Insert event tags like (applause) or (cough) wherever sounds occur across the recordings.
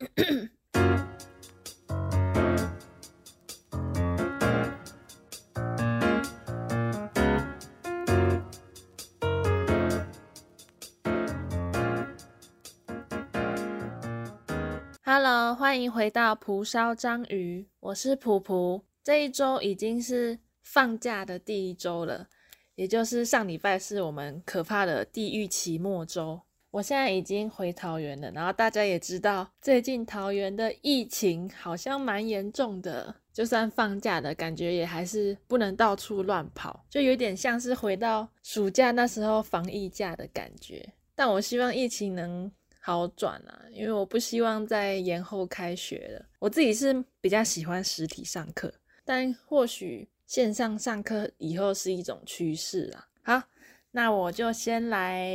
(coughs) Hello，欢迎回到蒲烧章鱼，我是蒲蒲。这一周已经是放假的第一周了，也就是上礼拜是我们可怕的地狱期末周。我现在已经回桃园了，然后大家也知道，最近桃园的疫情好像蛮严重的，就算放假的感觉也还是不能到处乱跑，就有点像是回到暑假那时候防疫假的感觉。但我希望疫情能。好转啊，因为我不希望再延后开学了。我自己是比较喜欢实体上课，但或许线上上课以后是一种趋势啊。好，那我就先来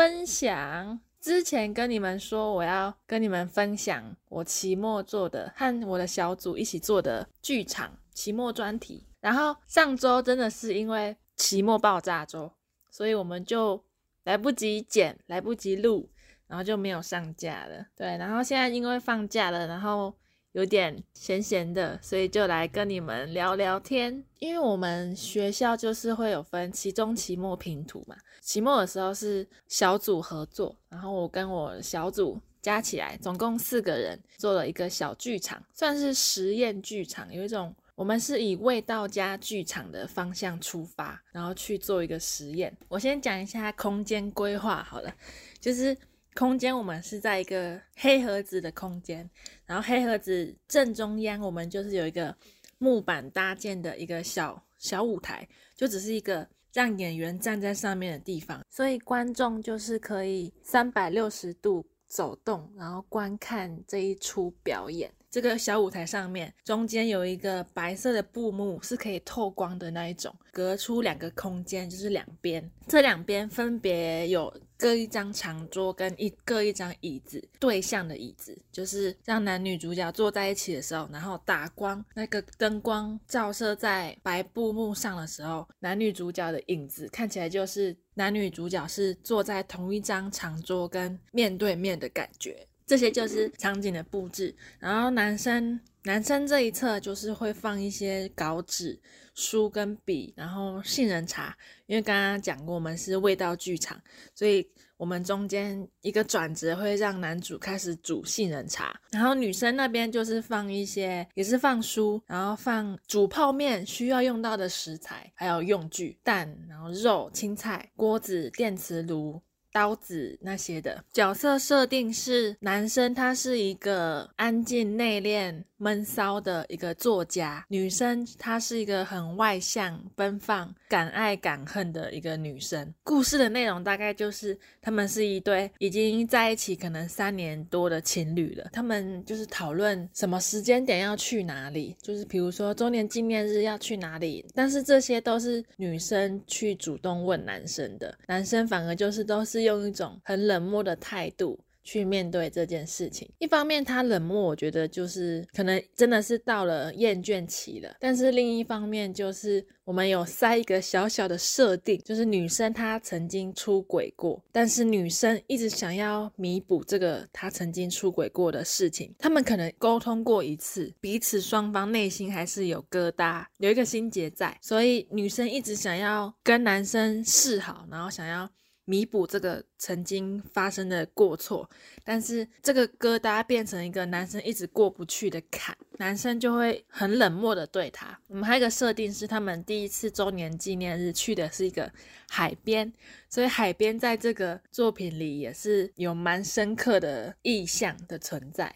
分享。之前跟你们说我要跟你们分享我期末做的和我的小组一起做的剧场期末专题，然后上周真的是因为期末爆炸周，所以我们就来不及剪，来不及录。然后就没有上架了，对。然后现在因为放假了，然后有点闲闲的，所以就来跟你们聊聊天。因为我们学校就是会有分期中、期末拼图嘛。期末的时候是小组合作，然后我跟我小组加起来总共四个人做了一个小剧场，算是实验剧场。有一种我们是以味道加剧场的方向出发，然后去做一个实验。我先讲一下空间规划好了，就是。空间我们是在一个黑盒子的空间，然后黑盒子正中央我们就是有一个木板搭建的一个小小舞台，就只是一个让演员站在上面的地方，所以观众就是可以三百六十度走动，然后观看这一出表演。这个小舞台上面中间有一个白色的布幕，是可以透光的那一种，隔出两个空间，就是两边，这两边分别有。各一张长桌跟一各一张椅子对向的椅子，就是让男女主角坐在一起的时候，然后打光，那个灯光照射在白布幕上的时候，男女主角的影子看起来就是男女主角是坐在同一张长桌跟面对面的感觉。这些就是场景的布置。然后男生男生这一侧就是会放一些稿纸、书跟笔，然后杏仁茶。因为刚刚讲过，我们是味道剧场，所以我们中间一个转折会让男主开始煮杏仁茶，然后女生那边就是放一些，也是放书，然后放煮泡面需要用到的食材，还有用具，蛋，然后肉、青菜、锅子、电磁炉。刀子那些的角色设定是男生，他是一个安静内敛、闷骚的一个作家；女生她是一个很外向、奔放、敢爱敢恨的一个女生。故事的内容大概就是他们是一对已经在一起可能三年多的情侣了，他们就是讨论什么时间点要去哪里，就是比如说周年纪念日要去哪里，但是这些都是女生去主动问男生的，男生反而就是都是。用一种很冷漠的态度去面对这件事情。一方面，他冷漠，我觉得就是可能真的是到了厌倦期了。但是另一方面，就是我们有塞一个小小的设定，就是女生她曾经出轨过，但是女生一直想要弥补这个她曾经出轨过的事情。他们可能沟通过一次，彼此双方内心还是有疙瘩，有一个心结在，所以女生一直想要跟男生示好，然后想要。弥补这个曾经发生的过错，但是这个疙瘩变成一个男生一直过不去的坎，男生就会很冷漠的对他。我们还有一个设定是，他们第一次周年纪念日去的是一个海边，所以海边在这个作品里也是有蛮深刻的意象的存在。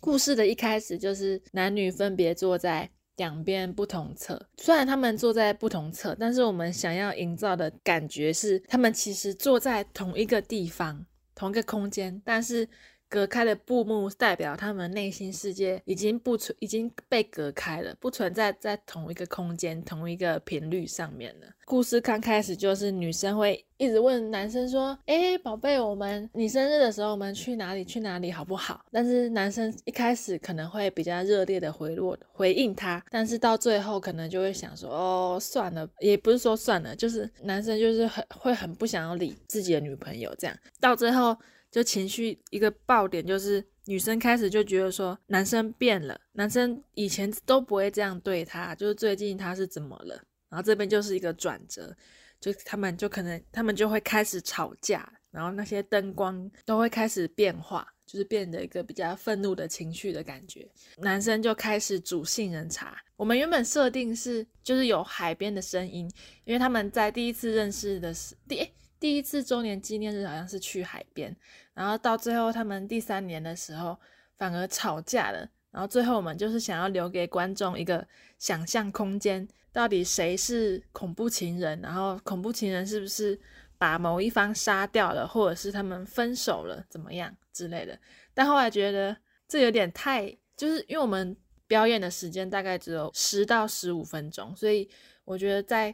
故事的一开始就是男女分别坐在。两边不同侧，虽然他们坐在不同侧，但是我们想要营造的感觉是，他们其实坐在同一个地方、同一个空间，但是。隔开的布幕代表他们内心世界已经不存，已经被隔开了，不存在在同一个空间、同一个频率上面了。故事刚开始就是女生会一直问男生说：“哎，宝贝，我们你生日的时候我们去哪里？去哪里好不好？”但是男生一开始可能会比较热烈的回落回应他，但是到最后可能就会想说：“哦，算了，也不是说算了，就是男生就是很会很不想要理自己的女朋友这样，到最后。”就情绪一个爆点，就是女生开始就觉得说男生变了，男生以前都不会这样对她，就是最近他是怎么了？然后这边就是一个转折，就他们就可能他们就会开始吵架，然后那些灯光都会开始变化，就是变得一个比较愤怒的情绪的感觉。男生就开始煮杏仁茶。我们原本设定是就是有海边的声音，因为他们在第一次认识的是第。第一次周年纪念日好像是去海边，然后到最后他们第三年的时候反而吵架了，然后最后我们就是想要留给观众一个想象空间，到底谁是恐怖情人，然后恐怖情人是不是把某一方杀掉了，或者是他们分手了怎么样之类的。但后来觉得这有点太，就是因为我们表演的时间大概只有十到十五分钟，所以我觉得在。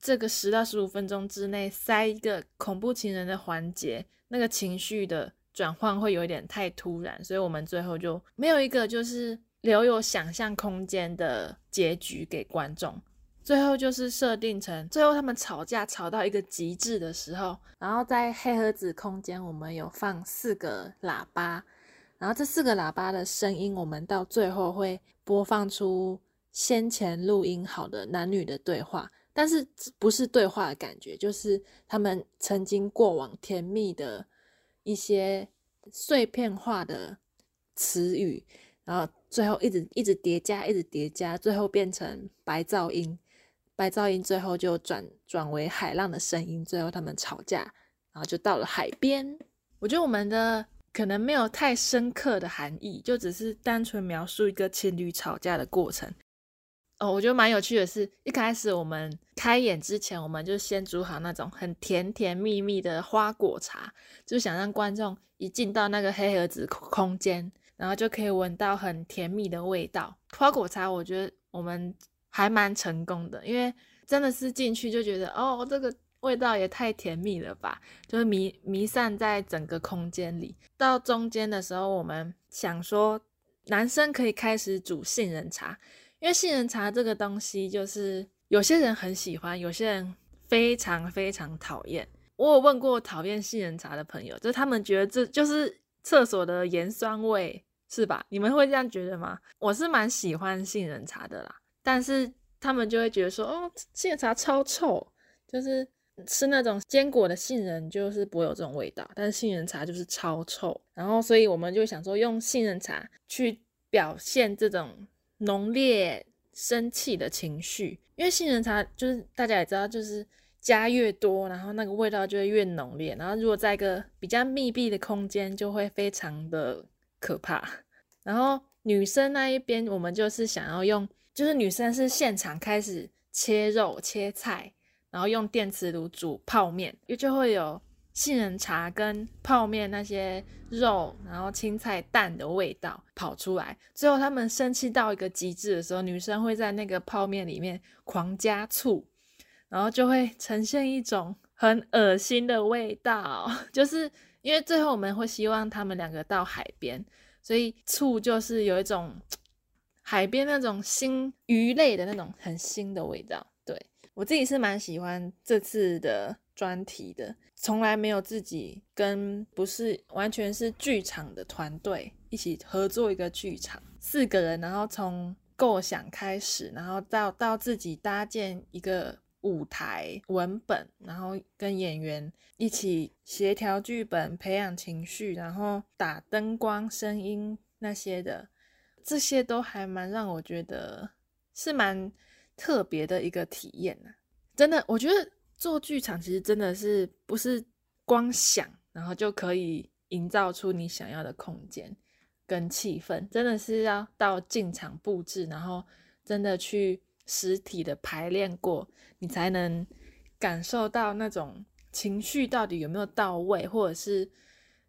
这个十到十五分钟之内塞一个恐怖情人的环节，那个情绪的转换会有一点太突然，所以我们最后就没有一个就是留有想象空间的结局给观众。最后就是设定成最后他们吵架吵到一个极致的时候，然后在黑盒子空间我们有放四个喇叭，然后这四个喇叭的声音，我们到最后会播放出先前录音好的男女的对话。但是不是对话的感觉，就是他们曾经过往甜蜜的一些碎片化的词语，然后最后一直一直叠加，一直叠加，最后变成白噪音。白噪音最后就转转为海浪的声音，最后他们吵架，然后就到了海边。我觉得我们的可能没有太深刻的含义，就只是单纯描述一个情侣吵架的过程。哦，我觉得蛮有趣的是，一开始我们开演之前，我们就先煮好那种很甜甜蜜蜜的花果茶，就想让观众一进到那个黑盒子空间，然后就可以闻到很甜蜜的味道。花果茶，我觉得我们还蛮成功的，因为真的是进去就觉得，哦，这个味道也太甜蜜了吧，就是弥弥散在整个空间里。到中间的时候，我们想说，男生可以开始煮杏仁茶。因为杏仁茶这个东西，就是有些人很喜欢，有些人非常非常讨厌。我有问过讨厌杏仁茶的朋友，就是他们觉得这就是厕所的盐酸味，是吧？你们会这样觉得吗？我是蛮喜欢杏仁茶的啦，但是他们就会觉得说，哦，杏仁茶超臭，就是吃那种坚果的杏仁就是不会有这种味道，但是杏仁茶就是超臭。然后，所以我们就想说，用杏仁茶去表现这种。浓烈生气的情绪，因为杏仁茶就是大家也知道，就是加越多，然后那个味道就会越浓烈。然后如果在一个比较密闭的空间，就会非常的可怕。然后女生那一边，我们就是想要用，就是女生是现场开始切肉切菜，然后用电磁炉煮泡面，也就会有。杏仁茶跟泡面那些肉，然后青菜蛋的味道跑出来，最后他们生气到一个极致的时候，女生会在那个泡面里面狂加醋，然后就会呈现一种很恶心的味道。(laughs) 就是因为最后我们会希望他们两个到海边，所以醋就是有一种海边那种腥鱼类的那种很腥的味道。对我自己是蛮喜欢这次的。专题的，从来没有自己跟不是完全是剧场的团队一起合作一个剧场，四个人，然后从构想开始，然后到到自己搭建一个舞台文本，然后跟演员一起协调剧本、培养情绪，然后打灯光、声音那些的，这些都还蛮让我觉得是蛮特别的一个体验呢。真的，我觉得。做剧场其实真的是不是光想，然后就可以营造出你想要的空间跟气氛，真的是要到进场布置，然后真的去实体的排练过，你才能感受到那种情绪到底有没有到位，或者是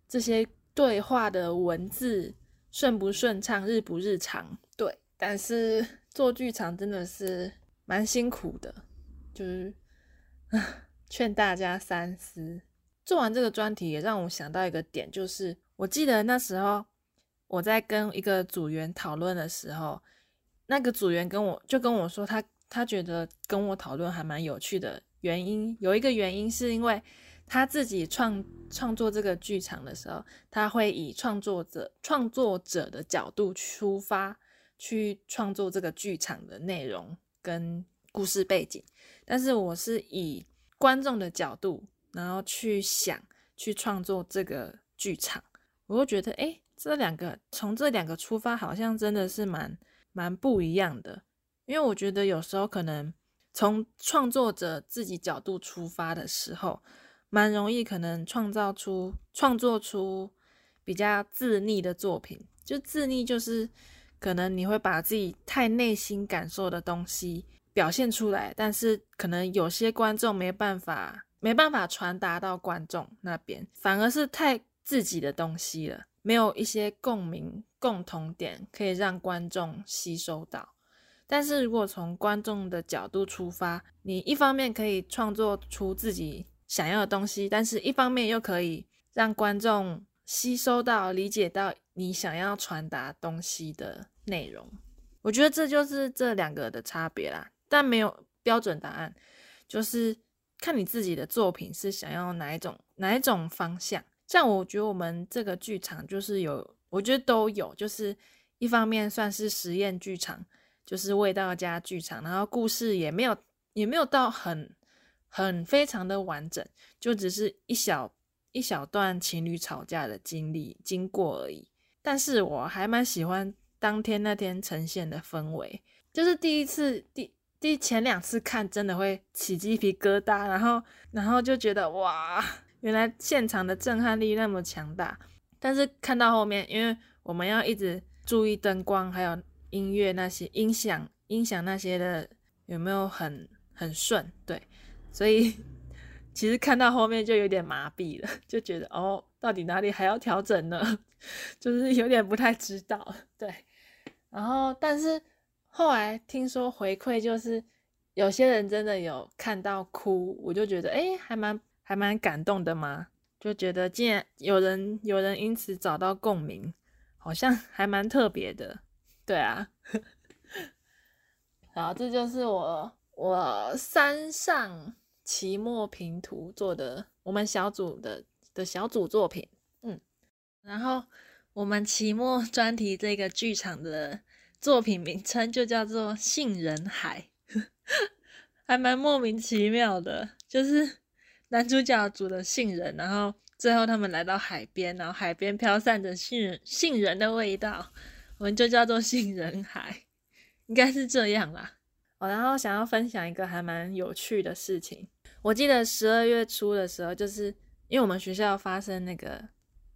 这些对话的文字顺不顺畅、日不日常。对，但是做剧场真的是蛮辛苦的，就是。劝大家三思。做完这个专题，也让我想到一个点，就是我记得那时候我在跟一个组员讨论的时候，那个组员跟我就跟我说，他他觉得跟我讨论还蛮有趣的。原因有一个原因是因为他自己创创作这个剧场的时候，他会以创作者创作者的角度出发去创作这个剧场的内容跟故事背景。但是我是以观众的角度，然后去想去创作这个剧场，我会觉得，哎，这两个从这两个出发，好像真的是蛮蛮不一样的。因为我觉得有时候可能从创作者自己角度出发的时候。蛮容易，可能创造出、创作出比较自溺的作品。就自溺，就是可能你会把自己太内心感受的东西表现出来，但是可能有些观众没办法、没办法传达到观众那边，反而是太自己的东西了，没有一些共鸣、共同点可以让观众吸收到。但是如果从观众的角度出发，你一方面可以创作出自己。想要的东西，但是一方面又可以让观众吸收到、理解到你想要传达东西的内容。我觉得这就是这两个的差别啦，但没有标准答案，就是看你自己的作品是想要哪一种哪一种方向。像我觉得我们这个剧场就是有，我觉得都有，就是一方面算是实验剧场，就是味道加剧场，然后故事也没有也没有到很。很非常的完整，就只是一小一小段情侣吵架的经历经过而已。但是我还蛮喜欢当天那天呈现的氛围，就是第一次第第前两次看真的会起鸡皮疙瘩，然后然后就觉得哇，原来现场的震撼力那么强大。但是看到后面，因为我们要一直注意灯光还有音乐那些音响音响那些的有没有很很顺，对。所以其实看到后面就有点麻痹了，就觉得哦，到底哪里还要调整呢？(laughs) 就是有点不太知道。对，然后但是后来听说回馈就是有些人真的有看到哭，我就觉得哎，还蛮还蛮感动的嘛。就觉得竟然有人有人因此找到共鸣，好像还蛮特别的。对啊，好，这就是我我山上。期末评图做的，我们小组的的小组作品，嗯，然后我们期末专题这个剧场的作品名称就叫做《杏仁海》，(laughs) 还蛮莫名其妙的，就是男主角煮的杏仁，然后最后他们来到海边，然后海边飘散着杏仁杏仁的味道，我们就叫做杏仁海，应该是这样啦。哦，然后想要分享一个还蛮有趣的事情。我记得十二月初的时候，就是因为我们学校发生那个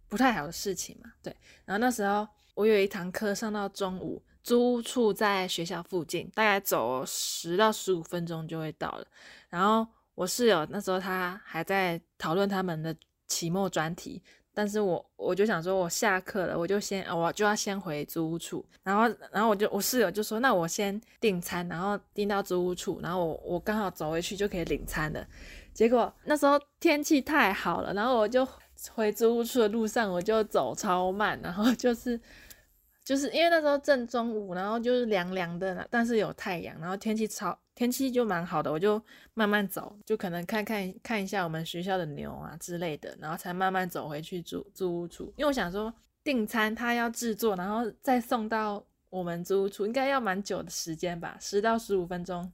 不太好的事情嘛，对。然后那时候我有一堂课上到中午，租屋处在学校附近，大概走十到十五分钟就会到了。然后我室友那时候他还在讨论他们的期末专题。但是我我就想说，我下课了，我就先我就要先回租屋处，然后然后我就我室友就说，那我先订餐，然后订到租屋处，然后我我刚好走回去就可以领餐了。结果那时候天气太好了，然后我就回租屋处的路上我就走超慢，然后就是就是因为那时候正中午，然后就是凉凉的，但是有太阳，然后天气超。天气就蛮好的，我就慢慢走，就可能看看看一下我们学校的牛啊之类的，然后才慢慢走回去租租屋处。因为我想说订餐他要制作，然后再送到我们租屋处，应该要蛮久的时间吧，十到十五分钟，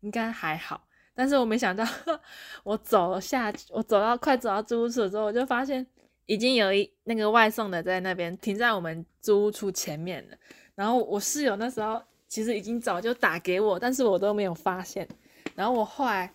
应该还好。但是我没想到，(laughs) 我走下我走到快走到租屋处的时候，我就发现已经有一那个外送的在那边停在我们租屋处前面了。然后我室友那时候。其实已经早就打给我，但是我都没有发现。然后我后来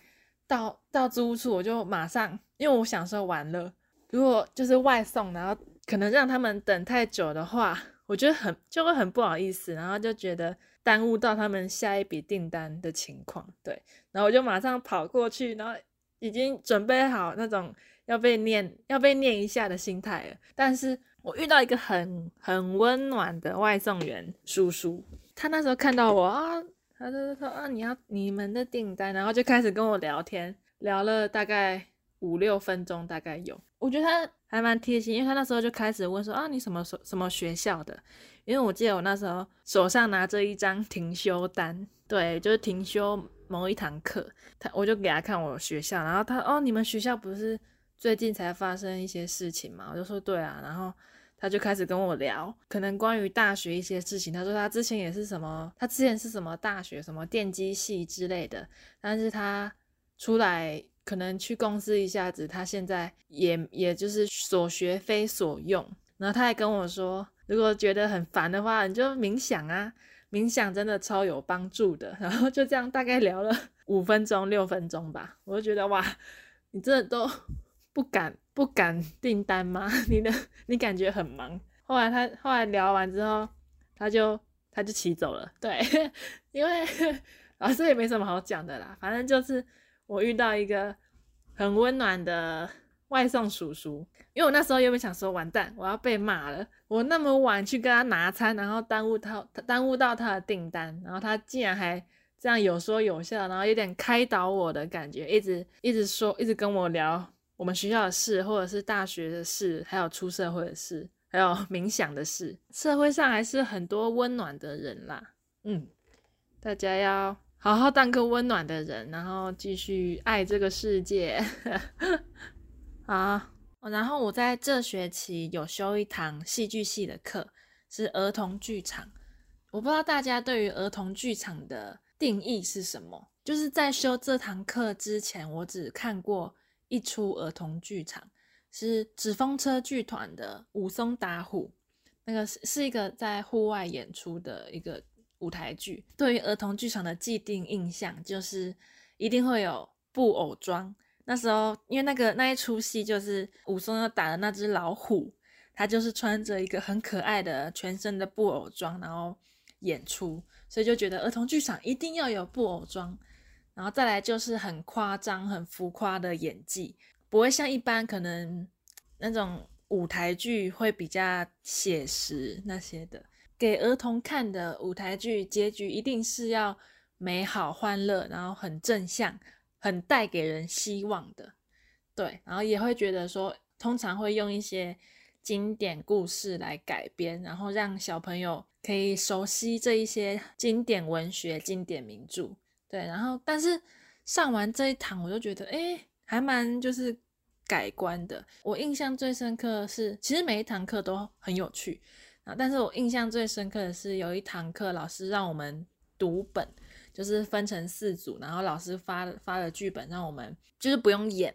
到到租屋处，我就马上，因为我想说完了，如果就是外送，然后可能让他们等太久的话，我觉得很就会很不好意思，然后就觉得耽误到他们下一笔订单的情况。对，然后我就马上跑过去，然后已经准备好那种要被念要被念一下的心态了。但是我遇到一个很很温暖的外送员叔叔。他那时候看到我啊，他就说啊，你要你们的订单，然后就开始跟我聊天，聊了大概五六分钟，大概有。我觉得他还蛮贴心，因为他那时候就开始问说啊，你什么什什么学校的？因为我记得我那时候手上拿着一张停休单，对，就是停休某一堂课，他我就给他看我学校，然后他哦，你们学校不是最近才发生一些事情嘛，我就说对啊，然后他就开始跟我聊，可能关于大学一些事情。他说他之前也是什么，他之前是什么大学，什么电机系之类的，但是他出来可能去公司一下子，他现在也也就是所学非所用。然后他还跟我说，如果觉得很烦的话，你就冥想啊，冥想真的超有帮助的。(laughs) 然后就这样大概聊了五分钟六分钟吧，我就觉得哇，你这都。(laughs) 不敢不敢订单吗？(laughs) 你的你感觉很忙。后来他后来聊完之后，他就他就骑走了。对，(laughs) 因为老师也没什么好讲的啦。反正就是我遇到一个很温暖的外送叔叔。因为我那时候原本想说，完蛋，我要被骂了。我那么晚去跟他拿餐，然后耽误他耽误到他的订单，然后他竟然还这样有说有笑，然后有点开导我的感觉，一直一直说，一直跟我聊。我们学校的事，或者是大学的事，还有出社会的事，还有冥想的事，社会上还是很多温暖的人啦。嗯，大家要好好当个温暖的人，然后继续爱这个世界。(laughs) 好，然后我在这学期有修一堂戏剧系的课，是儿童剧场。我不知道大家对于儿童剧场的定义是什么？就是在修这堂课之前，我只看过。一出儿童剧场是纸风车剧团的武松打虎，那个是是一个在户外演出的一个舞台剧。对于儿童剧场的既定印象就是一定会有布偶装。那时候因为那个那一出戏就是武松要打的那只老虎，他就是穿着一个很可爱的全身的布偶装，然后演出，所以就觉得儿童剧场一定要有布偶装。然后再来就是很夸张、很浮夸的演技，不会像一般可能那种舞台剧会比较写实那些的。给儿童看的舞台剧结局一定是要美好、欢乐，然后很正向、很带给人希望的。对，然后也会觉得说，通常会用一些经典故事来改编，然后让小朋友可以熟悉这一些经典文学、经典名著。对，然后但是上完这一堂，我就觉得，哎，还蛮就是改观的。我印象最深刻是，其实每一堂课都很有趣啊，但是我印象最深刻的是有一堂课，老师让我们读本，就是分成四组，然后老师发发了剧本，让我们就是不用演，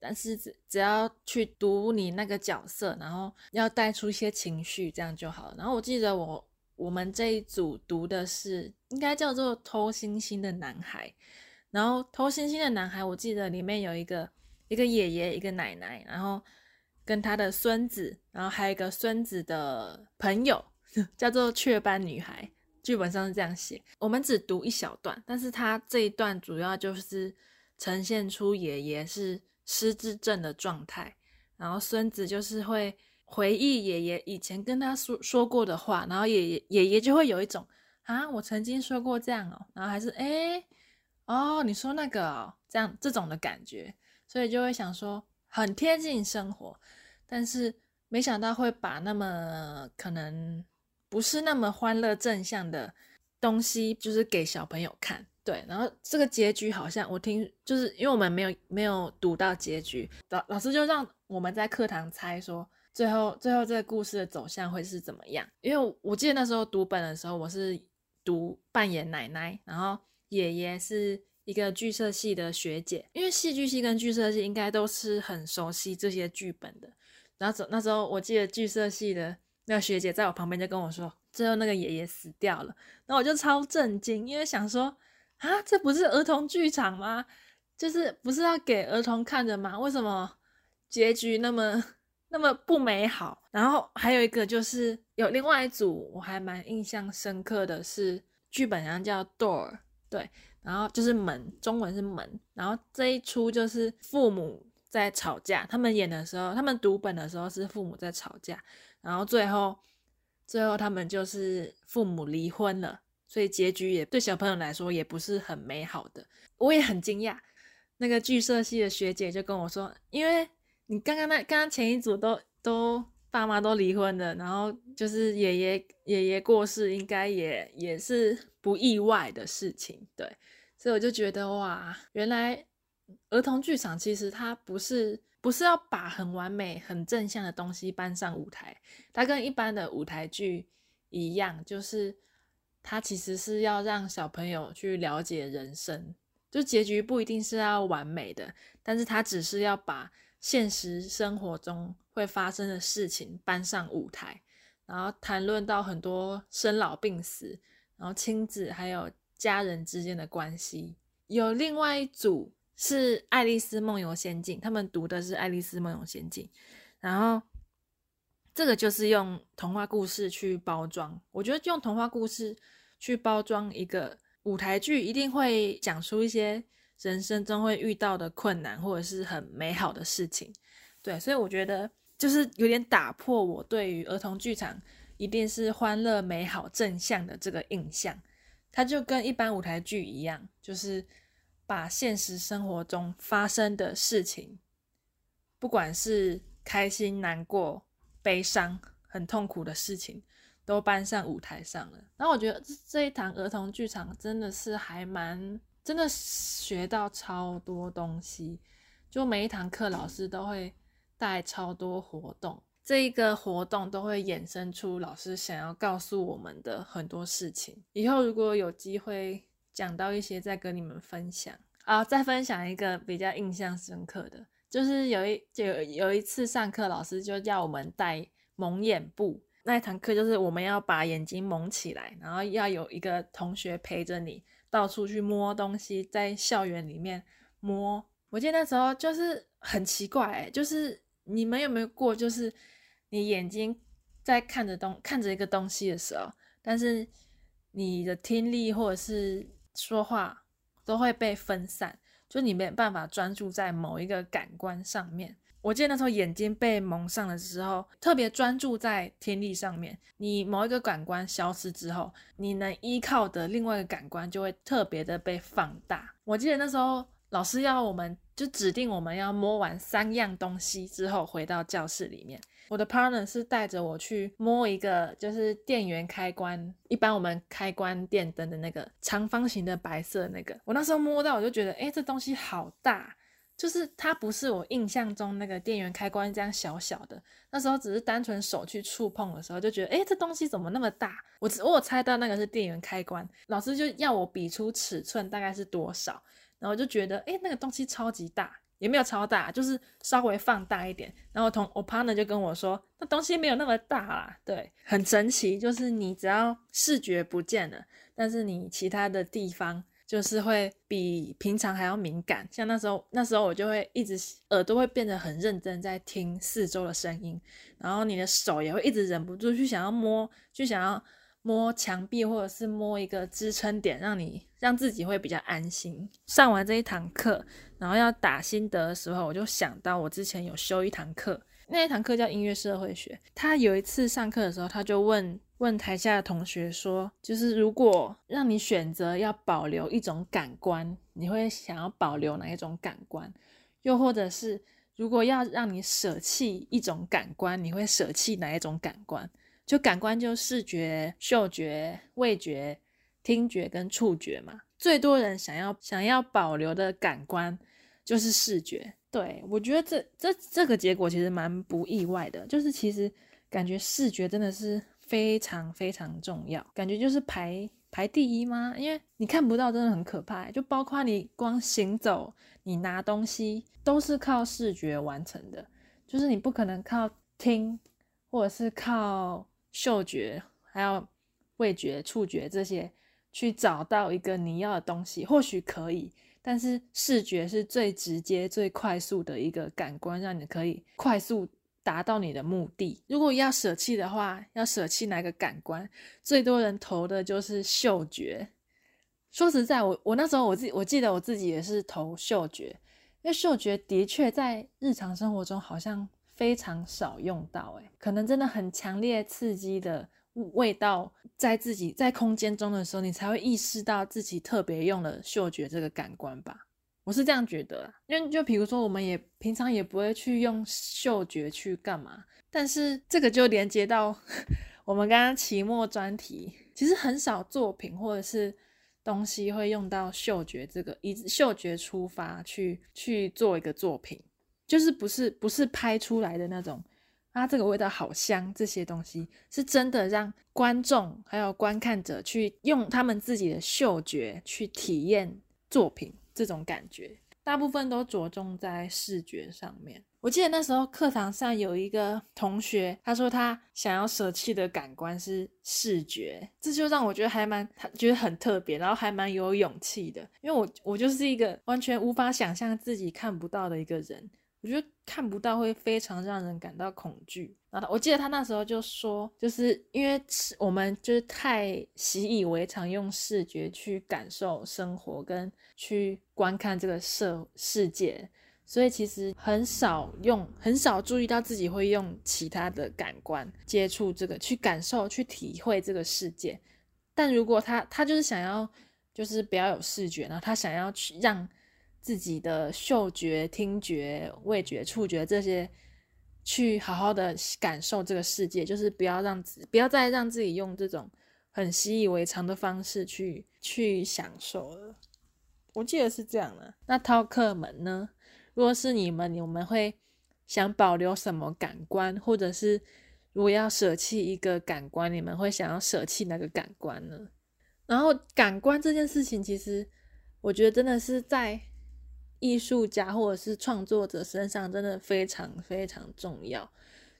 但是只只要去读你那个角色，然后要带出一些情绪，这样就好了。然后我记得我。我们这一组读的是应该叫做《偷星星的男孩》，然后《偷星星的男孩》，我记得里面有一个一个爷爷，一个奶奶，然后跟他的孙子，然后还有一个孙子的朋友，(laughs) 叫做雀斑女孩。剧本上是这样写。我们只读一小段，但是他这一段主要就是呈现出爷爷是失智症的状态，然后孙子就是会。回忆爷爷以前跟他说说过的话，然后爷爷爷爷就会有一种啊，我曾经说过这样哦，然后还是哎哦，你说那个哦，这样这种的感觉，所以就会想说很贴近生活，但是没想到会把那么可能不是那么欢乐正向的东西，就是给小朋友看，对，然后这个结局好像我听，就是因为我们没有没有读到结局，老老师就让我们在课堂猜说。最后，最后这个故事的走向会是怎么样？因为我记得那时候读本的时候，我是读扮演奶奶，然后爷爷是一个剧社系的学姐。因为戏剧系跟剧社系应该都是很熟悉这些剧本的。然后那时候我记得剧社系的那个学姐在我旁边就跟我说，最后那个爷爷死掉了。然后我就超震惊，因为想说啊，这不是儿童剧场吗？就是不是要给儿童看的吗？为什么结局那么？那么不美好，然后还有一个就是有另外一组我还蛮印象深刻的是剧本上叫 door，对，然后就是门，中文是门，然后这一出就是父母在吵架，他们演的时候，他们读本的时候是父母在吵架，然后最后最后他们就是父母离婚了，所以结局也对小朋友来说也不是很美好的，我也很惊讶，那个剧社系的学姐就跟我说，因为。你刚刚那刚刚前一组都都爸妈都离婚了，然后就是爷爷爷爷过世，应该也也是不意外的事情，对，所以我就觉得哇，原来儿童剧场其实它不是不是要把很完美、很正向的东西搬上舞台，它跟一般的舞台剧一样，就是它其实是要让小朋友去了解人生，就结局不一定是要完美的，但是它只是要把现实生活中会发生的事情搬上舞台，然后谈论到很多生老病死，然后亲子还有家人之间的关系。有另外一组。是《爱丽丝梦游仙境》，他们读的是《爱丽丝梦游仙境》，然后这个就是用童话故事去包装。我觉得用童话故事去包装一个舞台剧，一定会讲出一些人生中会遇到的困难，或者是很美好的事情。对，所以我觉得就是有点打破我对于儿童剧场一定是欢乐、美好、正向的这个印象。它就跟一般舞台剧一样，就是。把现实生活中发生的事情，不管是开心、难过、悲伤、很痛苦的事情，都搬上舞台上了。然后我觉得这一堂儿童剧场真的是还蛮，真的学到超多东西。就每一堂课老师都会带超多活动，这一个活动都会衍生出老师想要告诉我们的很多事情。以后如果有机会。讲到一些，再跟你们分享啊。再分享一个比较印象深刻的，就是有一就有一次上课，老师就叫我们戴蒙眼布。那一堂课就是我们要把眼睛蒙起来，然后要有一个同学陪着你到处去摸东西，在校园里面摸。我记得那时候就是很奇怪，就是你们有没有过，就是你眼睛在看着东看着一个东西的时候，但是你的听力或者是说话都会被分散，就你没办法专注在某一个感官上面。我记得那时候眼睛被蒙上的时候，特别专注在听力上面。你某一个感官消失之后，你能依靠的另外一个感官就会特别的被放大。我记得那时候老师要我们就指定我们要摸完三样东西之后回到教室里面。我的 partner 是带着我去摸一个，就是电源开关，一般我们开关电灯的那个长方形的白色那个。我那时候摸到，我就觉得，哎，这东西好大，就是它不是我印象中那个电源开关这样小小的。那时候只是单纯手去触碰的时候，就觉得，哎，这东西怎么那么大？我我有猜到那个是电源开关，老师就要我比出尺寸大概是多少，然后就觉得，哎，那个东西超级大。也没有超大，就是稍微放大一点。然后同我 partner 就跟我说，那东西没有那么大啦，对，很神奇。就是你只要视觉不见了，但是你其他的地方就是会比平常还要敏感。像那时候，那时候我就会一直耳朵会变得很认真在听四周的声音，然后你的手也会一直忍不住去想要摸，去想要。摸墙壁，或者是摸一个支撑点，让你让自己会比较安心。上完这一堂课，然后要打心得的时候，我就想到我之前有修一堂课，那一堂课叫音乐社会学。他有一次上课的时候，他就问问台下的同学说：“就是如果让你选择要保留一种感官，你会想要保留哪一种感官？又或者是如果要让你舍弃一种感官，你会舍弃哪一种感官？”就感官就视觉、嗅觉、味觉、听觉跟触觉嘛，最多人想要想要保留的感官就是视觉。对我觉得这这这个结果其实蛮不意外的，就是其实感觉视觉真的是非常非常重要，感觉就是排排第一吗？因为你看不到真的很可怕，就包括你光行走、你拿东西都是靠视觉完成的，就是你不可能靠听或者是靠。嗅觉，还有味觉、触觉这些，去找到一个你要的东西，或许可以。但是视觉是最直接、最快速的一个感官，让你可以快速达到你的目的。如果要舍弃的话，要舍弃哪个感官？最多人投的就是嗅觉。说实在，我我那时候我自我记得我自己也是投嗅觉，因为嗅觉的确在日常生活中好像。非常少用到，哎，可能真的很强烈刺激的味道，在自己在空间中的时候，你才会意识到自己特别用了嗅觉这个感官吧。我是这样觉得，因为就比如说，我们也平常也不会去用嗅觉去干嘛，但是这个就连接到 (laughs) 我们刚刚期末专题，其实很少作品或者是东西会用到嗅觉这个，以嗅觉出发去去做一个作品。就是不是不是拍出来的那种啊，这个味道好香，这些东西是真的让观众还有观看者去用他们自己的嗅觉去体验作品，这种感觉。大部分都着重在视觉上面。我记得那时候课堂上有一个同学，他说他想要舍弃的感官是视觉，这就让我觉得还蛮，觉得很特别，然后还蛮有勇气的。因为我我就是一个完全无法想象自己看不到的一个人。我觉得看不到会非常让人感到恐惧。然后我记得他那时候就说，就是因为我们就是太习以为常用视觉去感受生活跟去观看这个社世界，所以其实很少用，很少注意到自己会用其他的感官接触这个，去感受、去体会这个世界。但如果他他就是想要，就是不要有视觉，然后他想要去让。自己的嗅觉、听觉、味觉、触觉这些，去好好的感受这个世界，就是不要让自不要再让自己用这种很习以为常的方式去去享受了。我记得是这样的。那饕客们呢？如果是你们，你们会想保留什么感官，或者是如果要舍弃一个感官，你们会想要舍弃哪个感官呢？然后感官这件事情，其实我觉得真的是在。艺术家或者是创作者身上真的非常非常重要，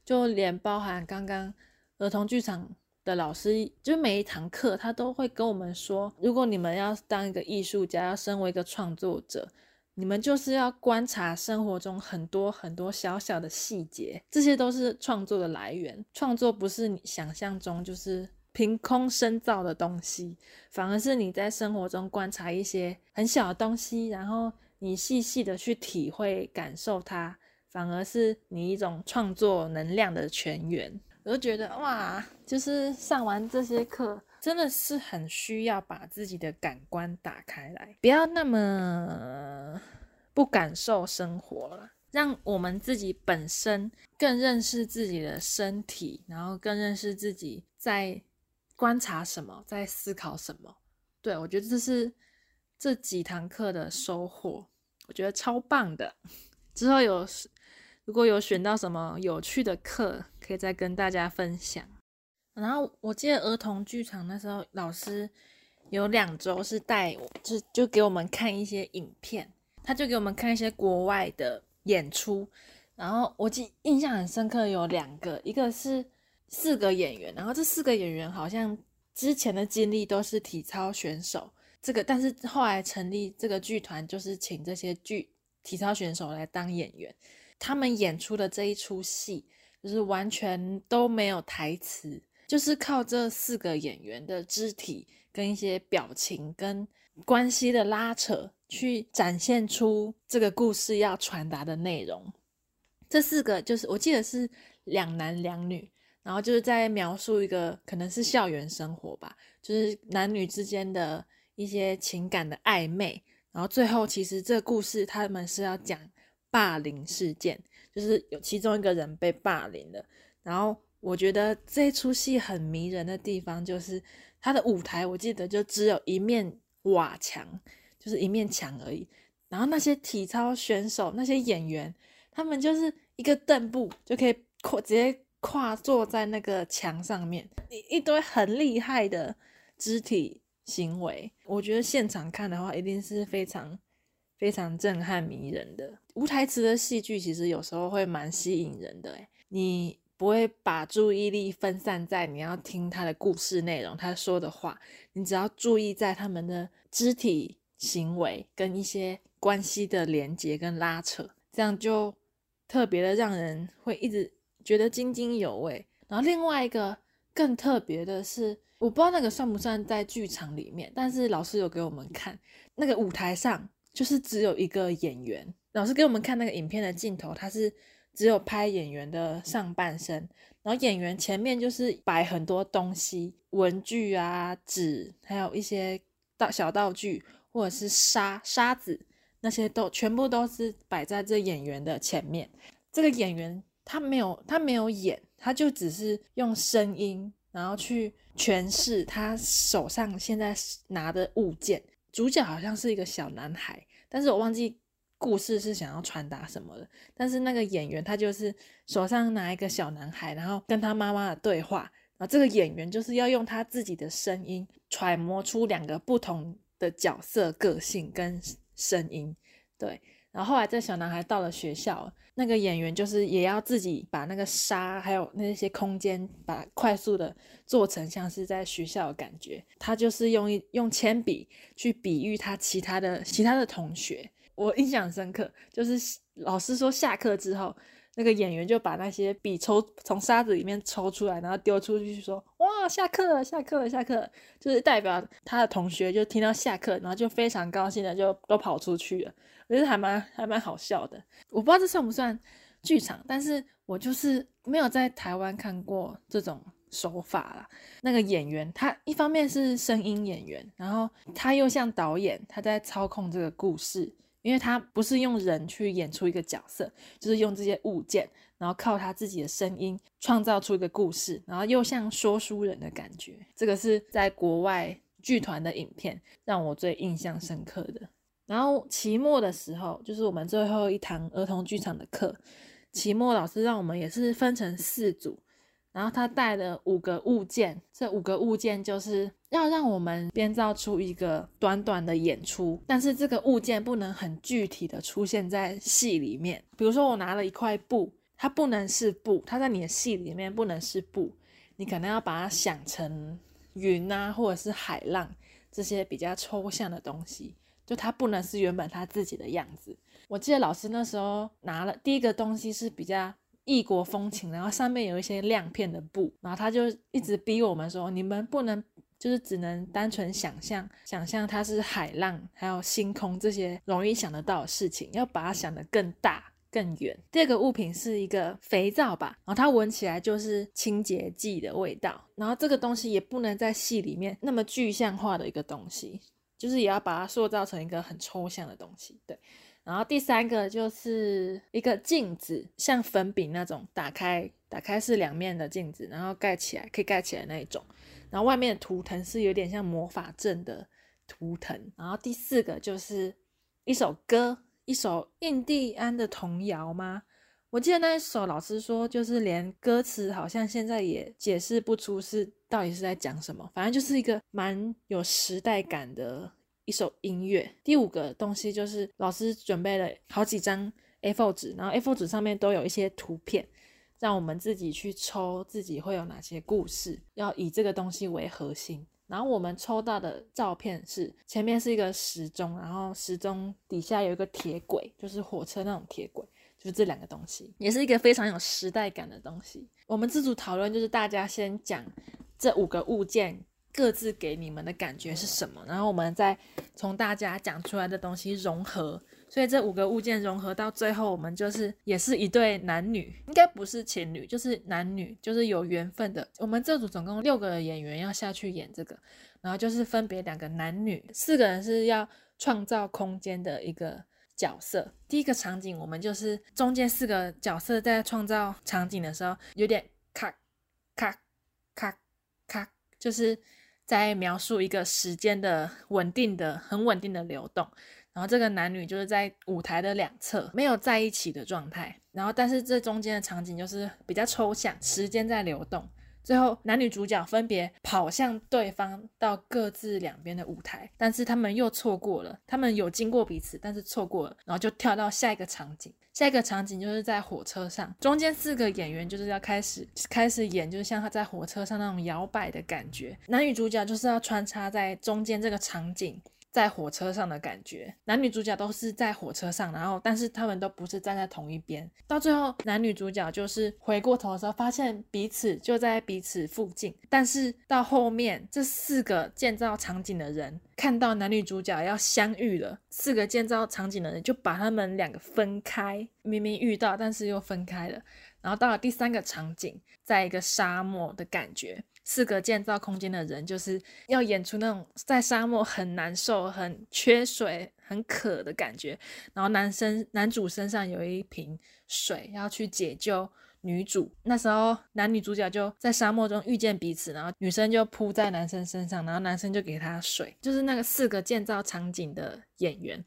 就连包含刚刚儿童剧场的老师，就每一堂课他都会跟我们说，如果你们要当一个艺术家，要身为一个创作者，你们就是要观察生活中很多很多小小的细节，这些都是创作的来源。创作不是你想象中就是凭空生造的东西，反而是你在生活中观察一些很小的东西，然后。你细细的去体会、感受它，反而是你一种创作能量的泉源。我就觉得哇，就是上完这些课，真的是很需要把自己的感官打开来，不要那么不感受生活了，让我们自己本身更认识自己的身体，然后更认识自己在观察什么，在思考什么。对我觉得这是。这几堂课的收获，我觉得超棒的。之后有如果有选到什么有趣的课，可以再跟大家分享。然后我记得儿童剧场那时候老师有两周是带我，就就给我们看一些影片，他就给我们看一些国外的演出。然后我记印象很深刻有两个，一个是四个演员，然后这四个演员好像之前的经历都是体操选手。这个，但是后来成立这个剧团，就是请这些剧体操选手来当演员。他们演出的这一出戏，就是完全都没有台词，就是靠这四个演员的肢体跟一些表情跟关系的拉扯，去展现出这个故事要传达的内容。这四个就是我记得是两男两女，然后就是在描述一个可能是校园生活吧，就是男女之间的。一些情感的暧昧，然后最后其实这个故事他们是要讲霸凌事件，就是有其中一个人被霸凌了。然后我觉得这出戏很迷人的地方，就是它的舞台，我记得就只有一面瓦墙，就是一面墙而已。然后那些体操选手、那些演员，他们就是一个凳步就可以跨，直接跨坐在那个墙上面，一一堆很厉害的肢体。行为，我觉得现场看的话，一定是非常非常震撼迷人的。无台词的戏剧其实有时候会蛮吸引人的，你不会把注意力分散在你要听他的故事内容，他说的话，你只要注意在他们的肢体行为跟一些关系的连接跟拉扯，这样就特别的让人会一直觉得津津有味。然后另外一个更特别的是。我不知道那个算不算在剧场里面，但是老师有给我们看那个舞台上，就是只有一个演员。老师给我们看那个影片的镜头，他是只有拍演员的上半身，然后演员前面就是摆很多东西，文具啊、纸，还有一些道小道具或者是沙沙子，那些都全部都是摆在这演员的前面。这个演员他没有他没有演，他就只是用声音。然后去诠释他手上现在拿的物件，主角好像是一个小男孩，但是我忘记故事是想要传达什么的。但是那个演员他就是手上拿一个小男孩，然后跟他妈妈的对话，然后这个演员就是要用他自己的声音揣摩出两个不同的角色个性跟声音，对。然后后来这小男孩到了学校，那个演员就是也要自己把那个沙还有那些空间，把快速的做成像是在学校的感觉。他就是用一用铅笔去比喻他其他的其他的同学，我印象深刻，就是老师说下课之后。那个演员就把那些笔抽从沙子里面抽出来，然后丢出去，说：“哇，下课了，下课了，下课！”就是代表他的同学就听到下课，然后就非常高兴的就都跑出去了。我觉得还蛮还蛮好笑的。我不知道这算不算剧场，但是我就是没有在台湾看过这种手法啦。那个演员他一方面是声音演员，然后他又像导演，他在操控这个故事。因为他不是用人去演出一个角色，就是用这些物件，然后靠他自己的声音创造出一个故事，然后又像说书人的感觉。这个是在国外剧团的影片让我最印象深刻的。然后期末的时候，就是我们最后一堂儿童剧场的课，期末老师让我们也是分成四组。然后他带了五个物件，这五个物件就是要让我们编造出一个短短的演出，但是这个物件不能很具体的出现在戏里面。比如说我拿了一块布，它不能是布，它在你的戏里面不能是布，你可能要把它想成云啊，或者是海浪这些比较抽象的东西，就它不能是原本它自己的样子。我记得老师那时候拿了第一个东西是比较。异国风情，然后上面有一些亮片的布，然后他就一直逼我们说，你们不能就是只能单纯想象，想象它是海浪，还有星空这些容易想得到的事情，要把它想得更大更远。第二个物品是一个肥皂吧，然后它闻起来就是清洁剂的味道，然后这个东西也不能在戏里面那么具象化的一个东西，就是也要把它塑造成一个很抽象的东西，对。然后第三个就是一个镜子，像粉饼那种，打开打开是两面的镜子，然后盖起来可以盖起来那一种。然后外面的图腾是有点像魔法阵的图腾。然后第四个就是一首歌，一首印第安的童谣吗？我记得那一首老师说，就是连歌词好像现在也解释不出是到底是在讲什么，反正就是一个蛮有时代感的。一首音乐，第五个东西就是老师准备了好几张 A4 纸，然后 A4 纸上面都有一些图片，让我们自己去抽自己会有哪些故事，要以这个东西为核心。然后我们抽到的照片是前面是一个时钟，然后时钟底下有一个铁轨，就是火车那种铁轨，就是这两个东西，也是一个非常有时代感的东西。我们自主讨论就是大家先讲这五个物件。各自给你们的感觉是什么？然后我们再从大家讲出来的东西融合，所以这五个物件融合到最后，我们就是也是一对男女，应该不是情侣，就是男女，就是有缘分的。我们这组总共六个演员要下去演这个，然后就是分别两个男女，四个人是要创造空间的一个角色。第一个场景，我们就是中间四个角色在创造场景的时候，有点咔咔咔咔，就是。在描述一个时间的稳定的、很稳定的流动，然后这个男女就是在舞台的两侧没有在一起的状态，然后但是这中间的场景就是比较抽象，时间在流动。最后，男女主角分别跑向对方到各自两边的舞台，但是他们又错过了。他们有经过彼此，但是错过了，然后就跳到下一个场景。下一个场景就是在火车上，中间四个演员就是要开始开始演，就是像他在火车上那种摇摆的感觉。男女主角就是要穿插在中间这个场景。在火车上的感觉，男女主角都是在火车上，然后但是他们都不是站在同一边。到最后，男女主角就是回过头的时候，发现彼此就在彼此附近。但是到后面，这四个建造场景的人看到男女主角要相遇了，四个建造场景的人就把他们两个分开。明明遇到，但是又分开了。然后到了第三个场景，在一个沙漠的感觉。四个建造空间的人就是要演出那种在沙漠很难受、很缺水、很渴的感觉。然后男生男主身上有一瓶水，要去解救女主。那时候男女主角就在沙漠中遇见彼此，然后女生就扑在男生身上，然后男生就给她水。就是那个四个建造场景的演员。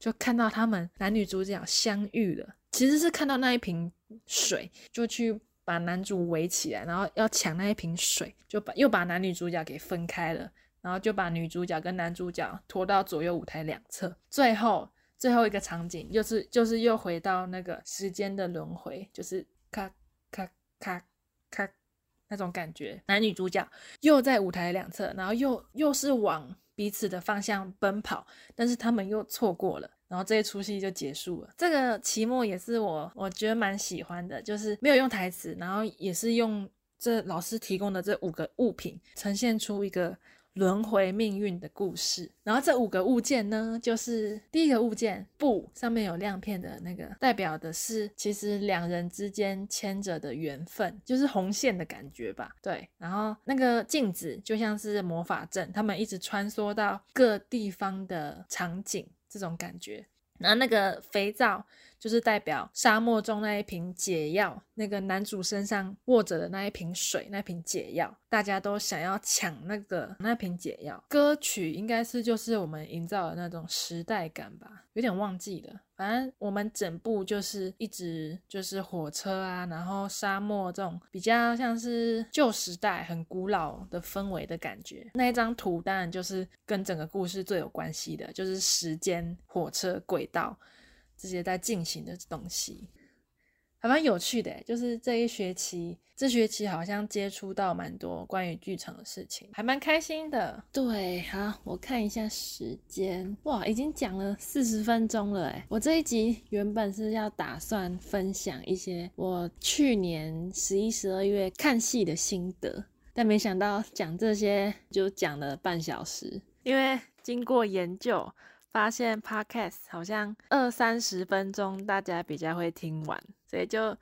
就看到他们男女主角相遇了。其实是看到那一瓶水，就去把男主围起来，然后要抢那一瓶水，就把又把男女主角给分开了，然后就把女主角跟男主角拖到左右舞台两侧。最后最后一个场景，就是就是又回到那个时间的轮回，就是咔咔咔咔那种感觉。男女主角又在舞台两侧，然后又又是往彼此的方向奔跑，但是他们又错过了。然后这一出戏就结束了。这个期末也是我我觉得蛮喜欢的，就是没有用台词，然后也是用这老师提供的这五个物品，呈现出一个轮回命运的故事。然后这五个物件呢，就是第一个物件布上面有亮片的那个，代表的是其实两人之间牵着的缘分，就是红线的感觉吧。对，然后那个镜子就像是魔法阵，他们一直穿梭到各地方的场景。这种感觉，然后那个肥皂就是代表沙漠中那一瓶解药，那个男主身上握着的那一瓶水，那瓶解药，大家都想要抢那个那瓶解药。歌曲应该是就是我们营造的那种时代感吧，有点忘记了。反正我们整部就是一直就是火车啊，然后沙漠这种比较像是旧时代很古老的氛围的感觉。那一张图当然就是跟整个故事最有关系的，就是时间、火车、轨道这些在进行的东西。还蛮有趣的，就是这一学期，这学期好像接触到蛮多关于剧场的事情，还蛮开心的。对，好，我看一下时间，哇，已经讲了四十分钟了，哎，我这一集原本是要打算分享一些我去年十一、十二月看戏的心得，但没想到讲这些就讲了半小时，因为经过研究。发现 podcast 好像二三十分钟大家比较会听完，所以就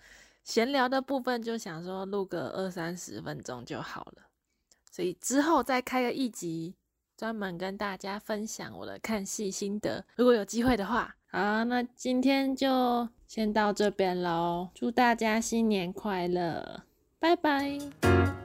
闲聊的部分就想说录个二三十分钟就好了。所以之后再开个一集，专门跟大家分享我的看戏心得。如果有机会的话，好，那今天就先到这边喽。祝大家新年快乐，拜拜。